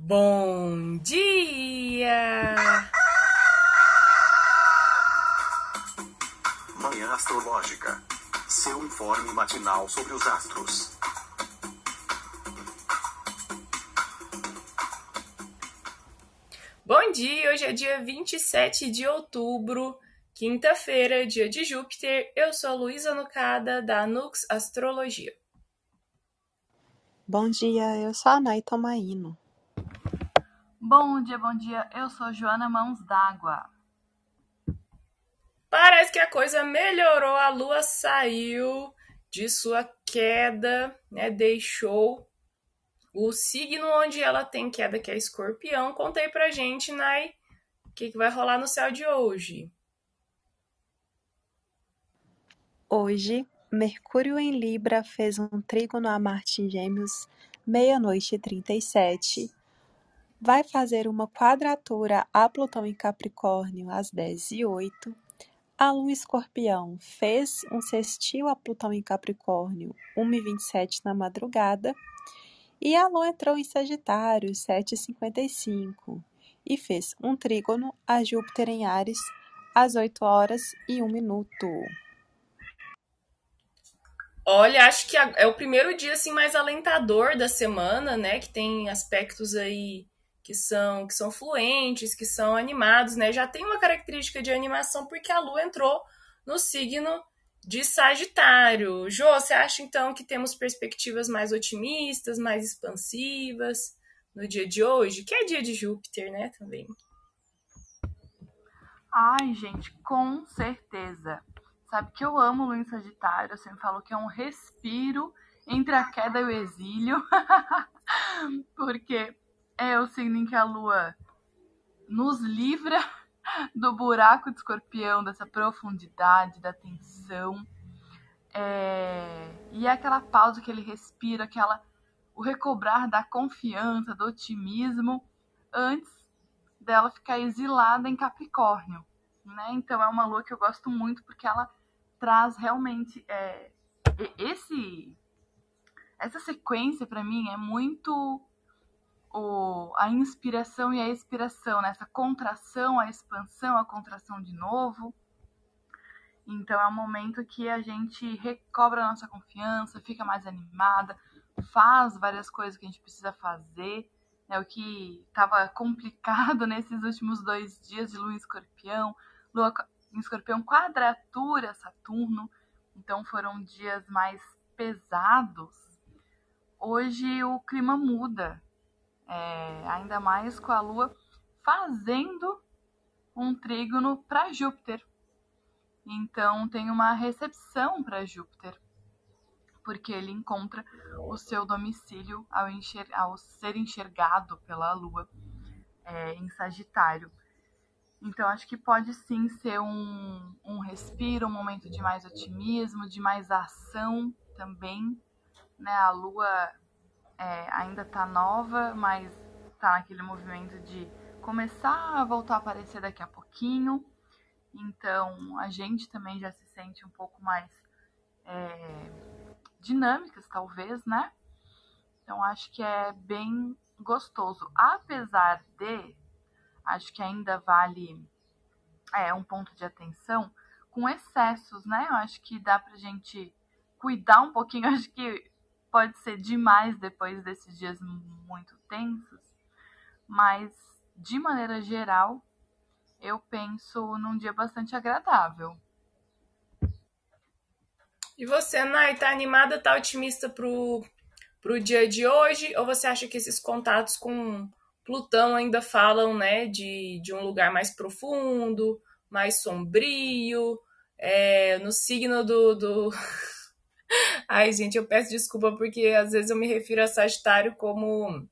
Bom dia! Manhã Astrológica. Seu informe matinal sobre os astros. Bom dia! Hoje é dia 27 de outubro, quinta-feira, dia de Júpiter. Eu sou Luísa Nucada, da Nux Astrologia. Bom dia, eu sou a Nay Tomaino. Bom dia, bom dia. Eu sou Joana Mãos d'Água. Parece que a coisa melhorou. A lua saiu de sua queda, né? Deixou o signo onde ela tem queda, que é escorpião. Conta aí pra gente, Nay, o que, que vai rolar no céu de hoje. Hoje, Mercúrio em Libra fez um trígono a Marte em Gêmeos, meia-noite e 37. Vai fazer uma quadratura a Plutão em Capricórnio às 10 e 08. A Lua Escorpião fez um sextil a Plutão em Capricórnio, 1 e 27 na madrugada. E a Lua entrou em Sagitário, 7 e 55. E fez um trígono a Júpiter em Ares às 8 horas e 1 minuto. Olha, acho que é o primeiro dia assim mais alentador da semana, né? Que tem aspectos aí que são que são fluentes, que são animados, né? Já tem uma característica de animação porque a Lua entrou no signo de Sagitário. Jô, você acha então que temos perspectivas mais otimistas, mais expansivas no dia de hoje, que é dia de Júpiter, né, também? Ai, gente, com certeza. Sabe que eu amo Lua em Sagitário, eu sempre falo que é um respiro entre a queda e o exílio. Porque é o signo em que a Lua nos livra do buraco de escorpião, dessa profundidade, da tensão. É... E é aquela pausa que ele respira, aquela o recobrar da confiança, do otimismo, antes dela ficar exilada em Capricórnio. Né? Então é uma lua que eu gosto muito porque ela traz realmente é, esse essa sequência para mim é muito o, a inspiração e a expiração, né? contração, a expansão, a contração de novo. Então é um momento que a gente recobra a nossa confiança, fica mais animada, faz várias coisas que a gente precisa fazer. Né? O que estava complicado nesses últimos dois dias de lua em escorpião, lua em escorpião quadratura Saturno, então foram dias mais pesados. Hoje o clima muda, é, ainda mais com a Lua fazendo um trígono para Júpiter. Então tem uma recepção para Júpiter, porque ele encontra o seu domicílio ao, enxer ao ser enxergado pela Lua é, em Sagitário. Então, acho que pode sim ser um, um respiro, um momento de mais otimismo, de mais ação também. Né? A lua é, ainda está nova, mas está naquele movimento de começar a voltar a aparecer daqui a pouquinho. Então, a gente também já se sente um pouco mais é, dinâmicas, talvez, né? Então, acho que é bem gostoso. Apesar de acho que ainda vale é, um ponto de atenção com excessos, né? Eu acho que dá pra gente cuidar um pouquinho, acho que pode ser demais depois desses dias muito tensos, mas de maneira geral, eu penso num dia bastante agradável. E você, Nai, tá animada, tá otimista pro, pro dia de hoje? Ou você acha que esses contatos com Plutão ainda falam né, de, de um lugar mais profundo, mais sombrio, é, no signo do, do... Ai, gente, eu peço desculpa porque às vezes eu me refiro a Sagitário como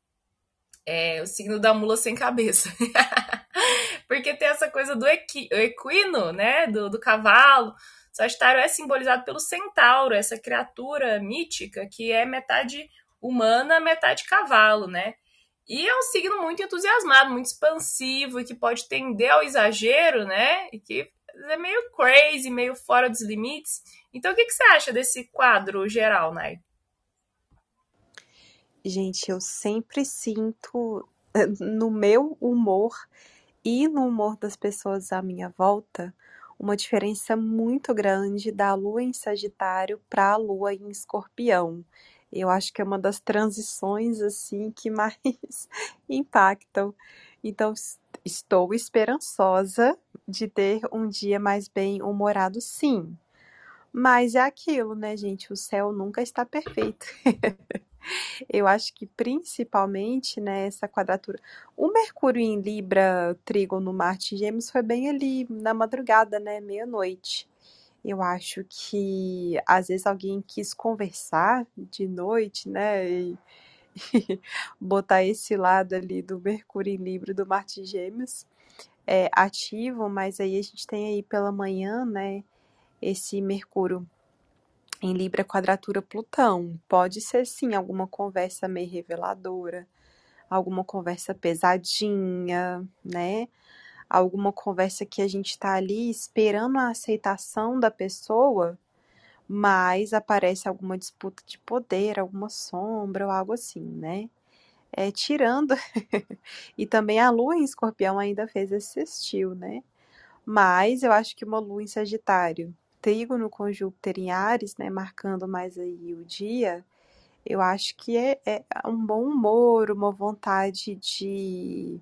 é, o signo da mula sem cabeça. porque tem essa coisa do equi, equino, né? Do, do cavalo. Sagitário é simbolizado pelo centauro, essa criatura mítica que é metade humana, metade cavalo, né? E é um signo muito entusiasmado, muito expansivo e que pode tender ao exagero, né? E que é meio crazy, meio fora dos limites. Então, o que, que você acha desse quadro geral, Nai? Gente, eu sempre sinto no meu humor e no humor das pessoas à minha volta, uma diferença muito grande da lua em Sagitário para a lua em Escorpião. Eu acho que é uma das transições assim que mais impactam. Então, estou esperançosa de ter um dia mais bem humorado, sim. Mas é aquilo, né, gente? O céu nunca está perfeito. Eu acho que principalmente, né, essa quadratura. O Mercúrio em Libra, Trígono, Marte e Gêmeos foi bem ali na madrugada, né, meia-noite. Eu acho que às vezes alguém quis conversar de noite, né, e, e botar esse lado ali do Mercúrio em Libra do Marte e Gêmeos é, ativo, mas aí a gente tem aí pela manhã, né, esse Mercúrio em Libra quadratura Plutão. Pode ser sim alguma conversa meio reveladora, alguma conversa pesadinha, né? Alguma conversa que a gente está ali esperando a aceitação da pessoa, mas aparece alguma disputa de poder, alguma sombra ou algo assim, né? É, tirando. e também a lua em escorpião ainda fez esse sextil, né? Mas eu acho que uma lua em Sagitário trígono com Júpiter em Ares, né, marcando mais aí o dia, eu acho que é, é um bom humor, uma vontade de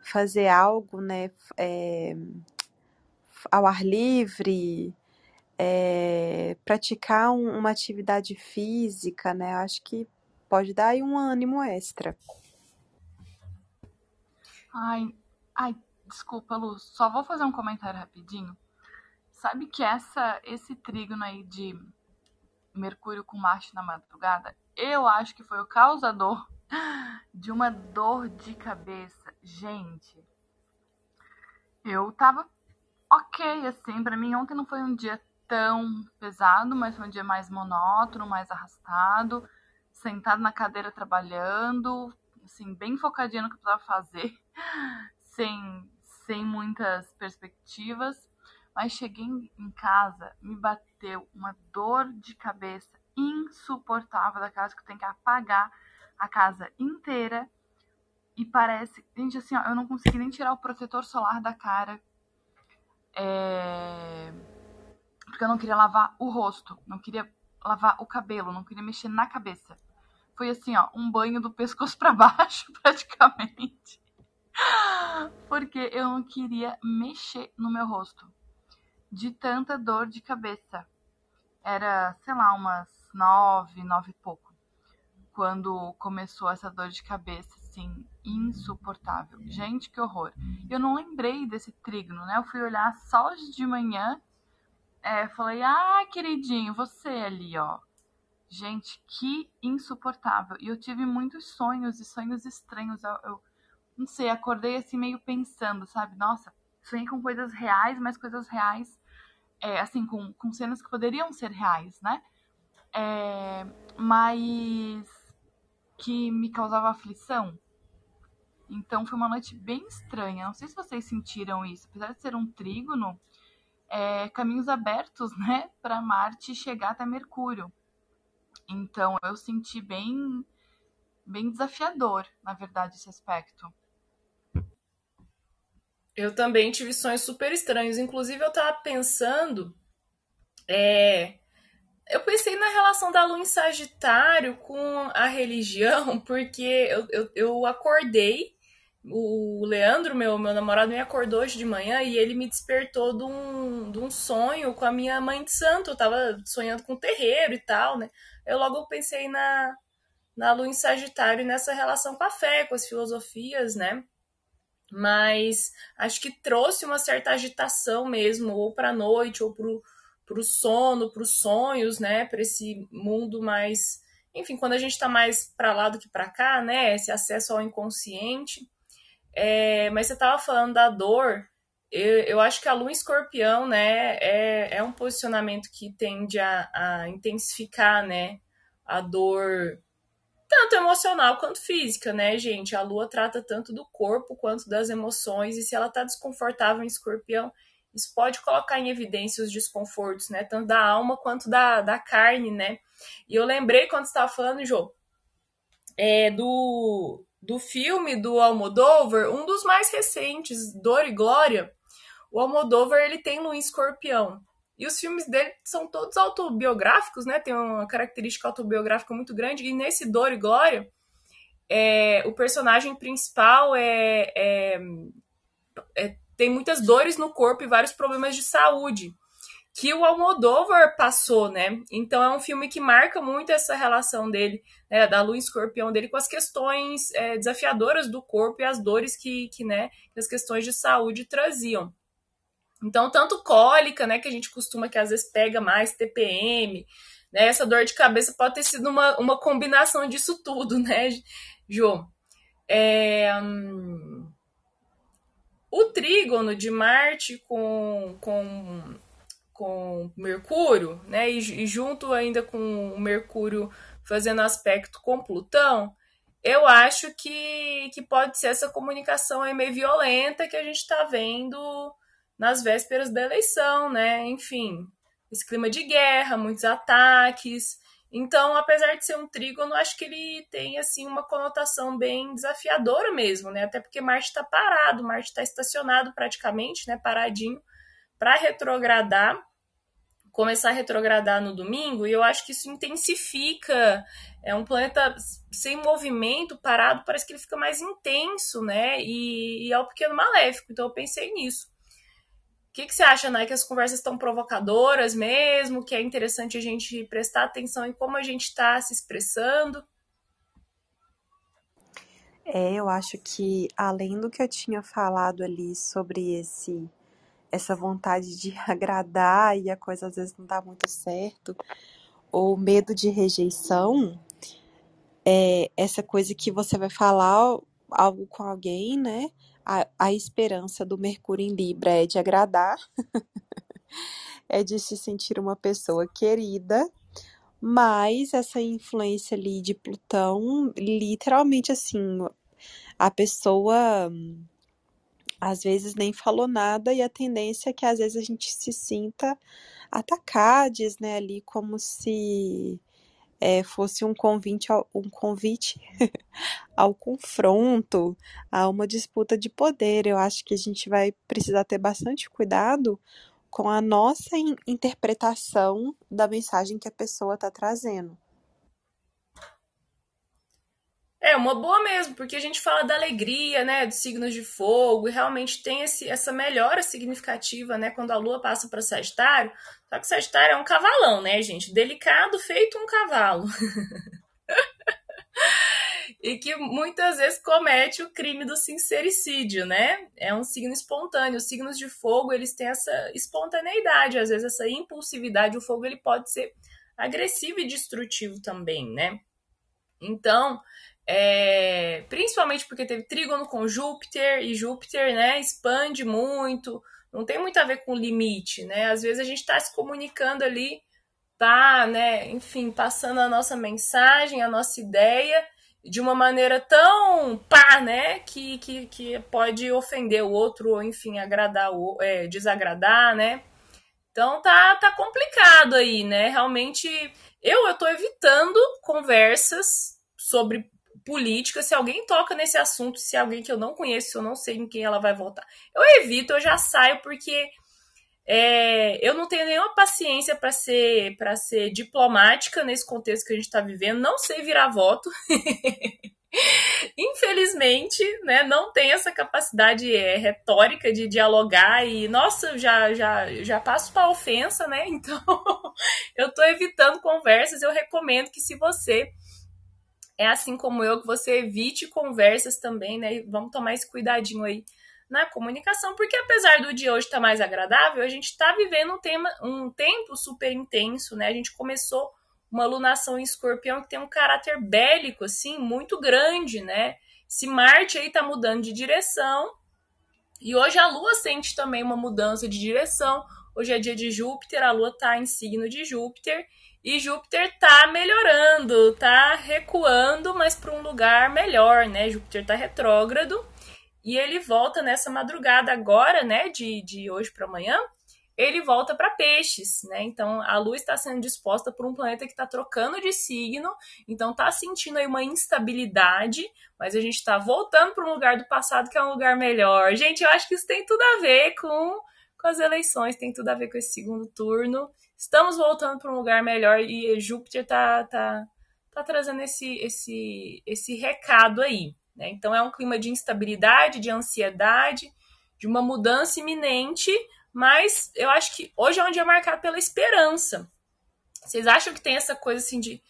fazer algo, né, é, ao ar livre, é, praticar um, uma atividade física, né, acho que pode dar aí um ânimo extra. Ai, ai, desculpa, Lu, só vou fazer um comentário rapidinho. Sabe que essa esse trígono aí de Mercúrio com Marte na madrugada, eu acho que foi o causador de uma dor de cabeça. Gente, eu tava ok, assim, para mim ontem não foi um dia tão pesado, mas foi um dia mais monótono, mais arrastado, sentado na cadeira trabalhando, assim, bem focadinho no que eu precisava fazer, sem, sem muitas perspectivas. Mas cheguei em casa, me bateu uma dor de cabeça insuportável daquelas que eu tenho que apagar a casa inteira. E parece. Gente, assim, ó, eu não consegui nem tirar o protetor solar da cara. É... Porque eu não queria lavar o rosto, não queria lavar o cabelo, não queria mexer na cabeça. Foi assim, ó, um banho do pescoço para baixo, praticamente. Porque eu não queria mexer no meu rosto de tanta dor de cabeça. Era, sei lá, umas nove, nove e pouco, quando começou essa dor de cabeça, assim, insuportável. Gente, que horror. Eu não lembrei desse trígono, né? Eu fui olhar só hoje de manhã, é, falei, ah, queridinho, você ali, ó. Gente, que insuportável. E eu tive muitos sonhos e sonhos estranhos. Eu, eu não sei, acordei assim meio pensando, sabe? Nossa, sonhei com coisas reais, mas coisas reais é, assim, com, com cenas que poderiam ser reais, né? É, mas que me causava aflição. Então foi uma noite bem estranha. Não sei se vocês sentiram isso. Apesar de ser um trígono, é, caminhos abertos, né, para Marte chegar até Mercúrio. Então eu senti bem, bem desafiador, na verdade, esse aspecto. Eu também tive sonhos super estranhos. Inclusive, eu tava pensando. É, eu pensei na relação da lua em Sagitário com a religião, porque eu, eu, eu acordei. O Leandro, meu, meu namorado, me acordou hoje de manhã e ele me despertou de um, de um sonho com a minha mãe de santo. Eu tava sonhando com o terreiro e tal, né? Eu logo pensei na, na lua em Sagitário e nessa relação com a fé, com as filosofias, né? Mas acho que trouxe uma certa agitação mesmo, ou para a noite, ou para o sono, para os sonhos, né? Para esse mundo mais. Enfim, quando a gente está mais para lá do que para cá, né? Esse acesso ao inconsciente. É, mas você estava falando da dor. Eu, eu, acho que a lua escorpião, né, é, é um posicionamento que tende a, a intensificar, né, a dor tanto emocional quanto física, né, gente? A lua trata tanto do corpo quanto das emoções, e se ela tá desconfortável em escorpião, isso pode colocar em evidência os desconfortos, né? Tanto da alma quanto da, da carne, né? E eu lembrei quando estava falando, Jô, é, do, do filme do Almodóvar, um dos mais recentes, Dor e Glória, o Almodóvar ele tem Luiz Escorpião. E os filmes dele são todos autobiográficos, né? Tem uma característica autobiográfica muito grande. E nesse Dor e Glória, é, o personagem principal é, é, é, tem muitas dores no corpo e vários problemas de saúde que o Almodóvar passou, né? Então é um filme que marca muito essa relação dele, né, da lua escorpião dele com as questões é, desafiadoras do corpo e as dores que, que, né, que as questões de saúde traziam. Então, tanto cólica, né, que a gente costuma que às vezes pega mais TPM, né, essa dor de cabeça pode ter sido uma, uma combinação disso tudo, né, Jô? É, hum, o trígono de Marte com, com com Mercúrio, né? E, e junto ainda com o Mercúrio fazendo aspecto com Plutão, eu acho que, que pode ser essa comunicação aí meio violenta que a gente está vendo nas vésperas da eleição, né? Enfim, esse clima de guerra, muitos ataques. Então, apesar de ser um trígono, acho que ele tem assim uma conotação bem desafiadora mesmo, né? Até porque Marte está parado, Marte está estacionado praticamente, né? Paradinho para retrogradar começar a retrogradar no domingo, e eu acho que isso intensifica. É um planeta sem movimento, parado, parece que ele fica mais intenso, né? E, e é o pequeno maléfico. Então eu pensei nisso. O que, que você acha, né? Que as conversas estão provocadoras mesmo, que é interessante a gente prestar atenção em como a gente está se expressando? É, eu acho que além do que eu tinha falado ali sobre esse essa vontade de agradar e a coisa às vezes não dá muito certo, ou medo de rejeição, é essa coisa que você vai falar algo com alguém, né? A, a esperança do Mercúrio em Libra é de agradar, é de se sentir uma pessoa querida, mas essa influência ali de Plutão, literalmente assim, a pessoa às vezes nem falou nada e a tendência é que às vezes a gente se sinta atacades, né, ali como se é, fosse um convite ao, um convite ao confronto, a uma disputa de poder. Eu acho que a gente vai precisar ter bastante cuidado com a nossa interpretação da mensagem que a pessoa está trazendo. É uma boa mesmo, porque a gente fala da alegria, né, dos signos de fogo, e realmente tem esse, essa melhora significativa, né, quando a lua passa para Sagitário. Só que Sagitário é um cavalão, né, gente? Delicado, feito um cavalo. e que muitas vezes comete o crime do sincericídio, né? É um signo espontâneo. Os signos de fogo, eles têm essa espontaneidade, às vezes essa impulsividade. O fogo ele pode ser agressivo e destrutivo também, né? Então, é, principalmente porque teve trígono com Júpiter e Júpiter, né, expande muito, não tem muito a ver com limite, né? Às vezes a gente está se comunicando ali, tá, né, enfim, passando a nossa mensagem, a nossa ideia de uma maneira tão pá, né, que, que, que pode ofender o outro ou, enfim, agradar o, é, desagradar, né? Então tá, tá complicado aí, né? Realmente eu, eu tô evitando conversas sobre política, se alguém toca nesse assunto, se é alguém que eu não conheço, eu não sei em quem ela vai votar, eu evito, eu já saio, porque é, eu não tenho nenhuma paciência para ser para ser diplomática nesse contexto que a gente está vivendo, não sei virar voto. Infelizmente, né, não tem essa capacidade é, retórica de dialogar e, nossa, já já, já passo para ofensa, né? Então, eu estou evitando conversas. Eu recomendo que se você é assim como eu que você evite conversas também, né? Vamos tomar esse cuidadinho aí na comunicação, porque apesar do dia hoje estar tá mais agradável, a gente está vivendo um, tema, um tempo super intenso, né? A gente começou uma lunação em escorpião que tem um caráter bélico, assim, muito grande, né? Se Marte aí tá mudando de direção, e hoje a Lua sente também uma mudança de direção. Hoje é dia de Júpiter, a Lua tá em signo de Júpiter, e Júpiter tá melhorando, tá recuando, mas para um lugar melhor, né? Júpiter tá retrógrado e ele volta nessa madrugada agora, né? De, de hoje para amanhã. ele volta para peixes, né? Então a Lua está sendo disposta por um planeta que está trocando de signo, então está sentindo aí uma instabilidade, mas a gente está voltando para um lugar do passado que é um lugar melhor. Gente, eu acho que isso tem tudo a ver com, com as eleições, tem tudo a ver com esse segundo turno. Estamos voltando para um lugar melhor e Júpiter está tá, tá trazendo esse, esse, esse recado aí. Né? Então é um clima de instabilidade, de ansiedade, de uma mudança iminente, mas eu acho que hoje é um dia marcado pela esperança. Vocês acham que tem essa coisa assim de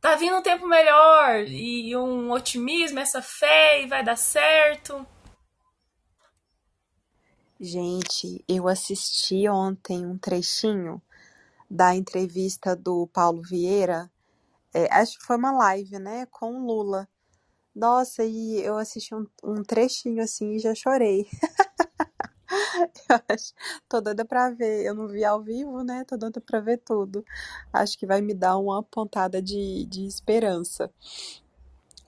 tá vindo um tempo melhor e um otimismo, essa fé e vai dar certo? Gente, eu assisti ontem um trechinho da entrevista do Paulo Vieira, é, acho que foi uma live, né, com o Lula. Nossa, e eu assisti um, um trechinho assim e já chorei. Eu acho, tô doida pra ver. Eu não vi ao vivo, né? Tô doida pra ver tudo. Acho que vai me dar uma pontada de, de esperança.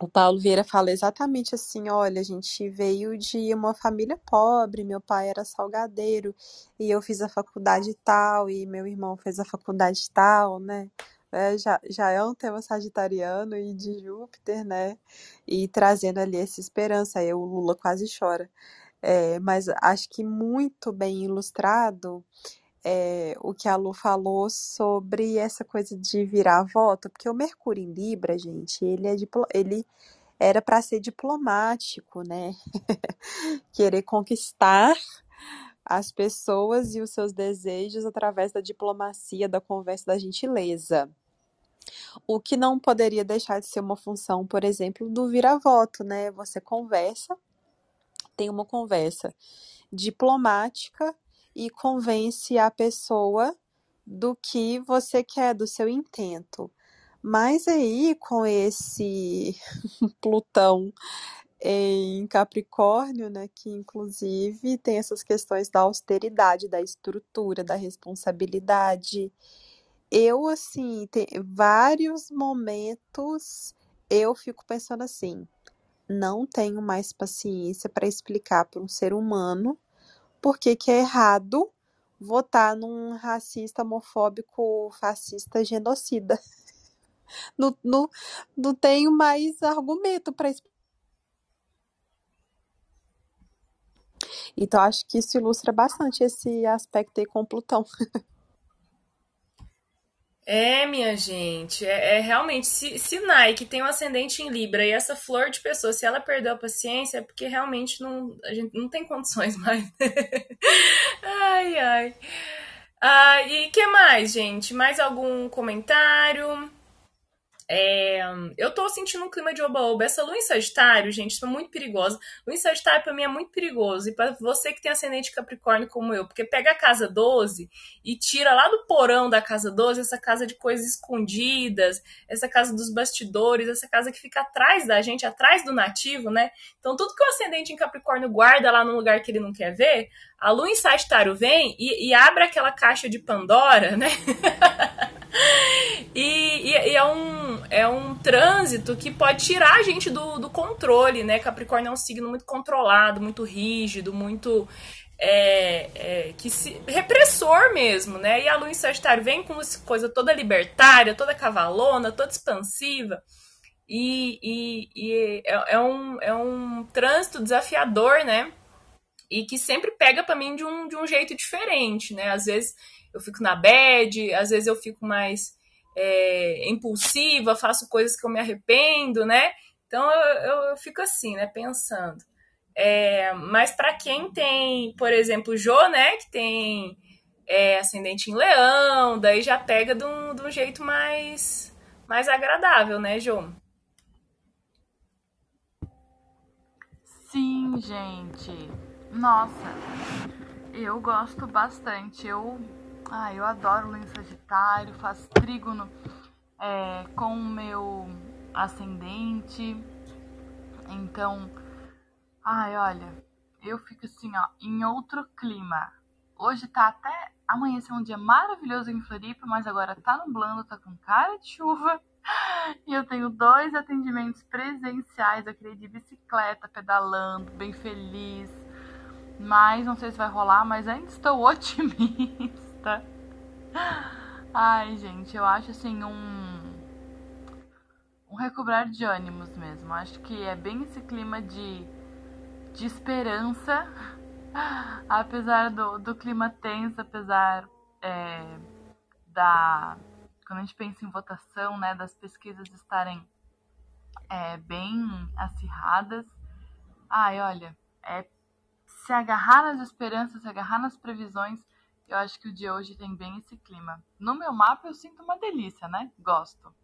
O Paulo Vieira fala exatamente assim: olha, a gente veio de uma família pobre, meu pai era salgadeiro e eu fiz a faculdade tal, e meu irmão fez a faculdade tal, né? É, já, já é um tema sagitariano e de Júpiter, né? E trazendo ali essa esperança. Aí o Lula quase chora. É, mas acho que muito bem ilustrado é, o que a Lu falou sobre essa coisa de virar voto, porque o Mercúrio em Libra, gente, ele é ele era para ser diplomático, né? Querer conquistar as pessoas e os seus desejos através da diplomacia, da conversa, da gentileza. O que não poderia deixar de ser uma função, por exemplo, do vira-voto, né? Você conversa tem uma conversa diplomática e convence a pessoa do que você quer, do seu intento. Mas aí, com esse Plutão em Capricórnio, né, que inclusive tem essas questões da austeridade, da estrutura, da responsabilidade. Eu, assim, tem vários momentos eu fico pensando assim: não tenho mais paciência para explicar para um ser humano por que, é errado votar num racista, homofóbico, fascista, genocida. Não, não, não tenho mais argumento para explicar. Então, acho que isso ilustra bastante esse aspecto aí com Plutão. É, minha gente, é, é realmente, se, se Nike tem um ascendente em Libra e essa flor de pessoa, se ela perdeu a paciência, é porque realmente não, a gente não tem condições mais. ai, ai. Ah, e que mais, gente? Mais algum comentário? É, eu tô sentindo um clima de oba-oba. Essa lua em Sagitário, gente, tá muito perigosa. Lua em Sagitário pra mim é muito perigoso. E para você que tem ascendente Capricórnio como eu, porque pega a casa 12 e tira lá do porão da casa 12 essa casa de coisas escondidas, essa casa dos bastidores, essa casa que fica atrás da gente, atrás do nativo, né? Então tudo que o ascendente em Capricórnio guarda lá num lugar que ele não quer ver, a lua em Sagitário vem e, e abre aquela caixa de Pandora, né? E, e, e, é, um, é um trânsito que pode tirar a gente do, do controle, né? Capricórnio é um signo muito controlado, muito rígido, muito. É, é, que se, repressor mesmo, né? E a lua em Sagitário vem com essa coisa toda libertária, toda cavalona, toda expansiva. E, e, e é, é, um, é um trânsito desafiador, né? E que sempre pega para mim de um, de um jeito diferente, né? Às vezes eu fico na bad, às vezes eu fico mais é, impulsiva, faço coisas que eu me arrependo, né? Então eu, eu, eu fico assim, né, pensando. É, mas para quem tem, por exemplo, o Jô, né, que tem é, ascendente em leão, daí já pega de um, de um jeito mais, mais agradável, né, Jô? Sim, gente. Nossa, eu gosto bastante. Eu ah, eu adoro lua Sagitário, faço trígono é, com o meu ascendente. Então, ai, olha, eu fico assim, ó, em outro clima. Hoje tá até amanhecer um dia maravilhoso em Floripa, mas agora tá nublando, tá com cara de chuva. E eu tenho dois atendimentos presenciais, eu queria de bicicleta, pedalando, bem feliz Mas não sei se vai rolar, mas ainda estou otimista. Ai, gente, eu acho assim um um recobrar de ânimos mesmo. Acho que é bem esse clima de, de esperança, apesar do, do clima tenso, apesar é, da. Quando a gente pensa em votação, né, das pesquisas estarem é, bem acirradas. Ai, olha, é se agarrar nas esperanças, se agarrar nas previsões, eu acho que o de hoje tem bem esse clima. No meu mapa eu sinto uma delícia, né? Gosto.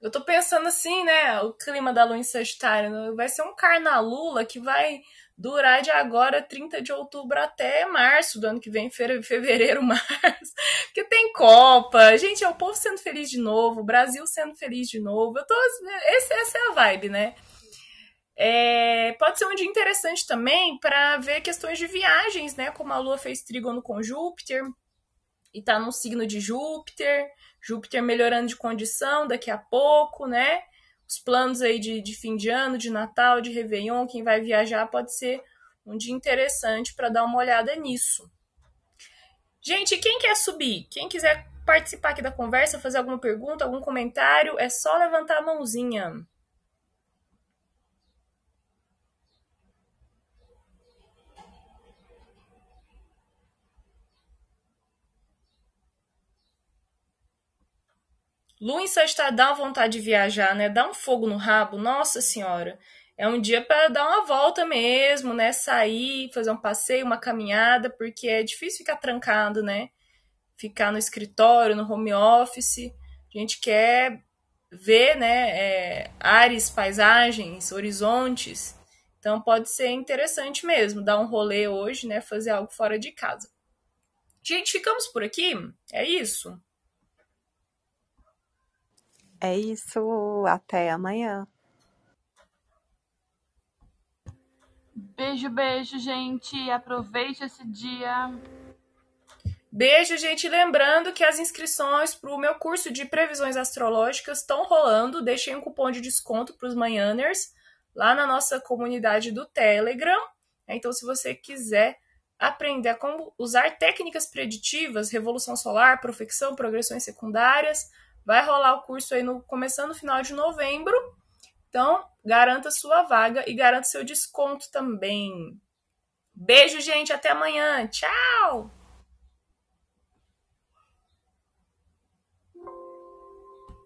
Eu tô pensando assim, né? O clima da lua em Sagitário né? vai ser um carnalula que vai durar de agora, 30 de outubro, até março do ano que vem, fevereiro, março. Porque tem Copa. Gente, é o povo sendo feliz de novo, o Brasil sendo feliz de novo. Eu tô. Esse, essa é a vibe, né? É, pode ser um dia interessante também para ver questões de viagens, né? Como a Lua fez trígono com Júpiter e tá no signo de Júpiter. Júpiter melhorando de condição daqui a pouco, né? Os planos aí de, de fim de ano, de Natal, de Réveillon, quem vai viajar pode ser um dia interessante para dar uma olhada nisso. Gente, quem quer subir? Quem quiser participar aqui da conversa, fazer alguma pergunta, algum comentário, é só levantar a mãozinha. Lu em Sagitário dá uma vontade de viajar, né? Dá um fogo no rabo, nossa senhora. É um dia para dar uma volta mesmo, né? Sair, fazer um passeio, uma caminhada, porque é difícil ficar trancado, né? Ficar no escritório, no home office. A gente quer ver, né? É, ares, paisagens, horizontes. Então pode ser interessante mesmo dar um rolê hoje, né? Fazer algo fora de casa. Gente, ficamos por aqui? É isso? É isso, até amanhã. Beijo, beijo, gente. Aproveite esse dia. Beijo, gente. Lembrando que as inscrições para o meu curso de previsões astrológicas estão rolando. Deixei um cupom de desconto para os manhãers lá na nossa comunidade do Telegram. Então, se você quiser aprender a como usar técnicas preditivas, revolução solar, profecção, progressões secundárias, Vai rolar o curso aí no começando no final de novembro. Então, garanta sua vaga e garanta seu desconto também. Beijo, gente, até amanhã. Tchau.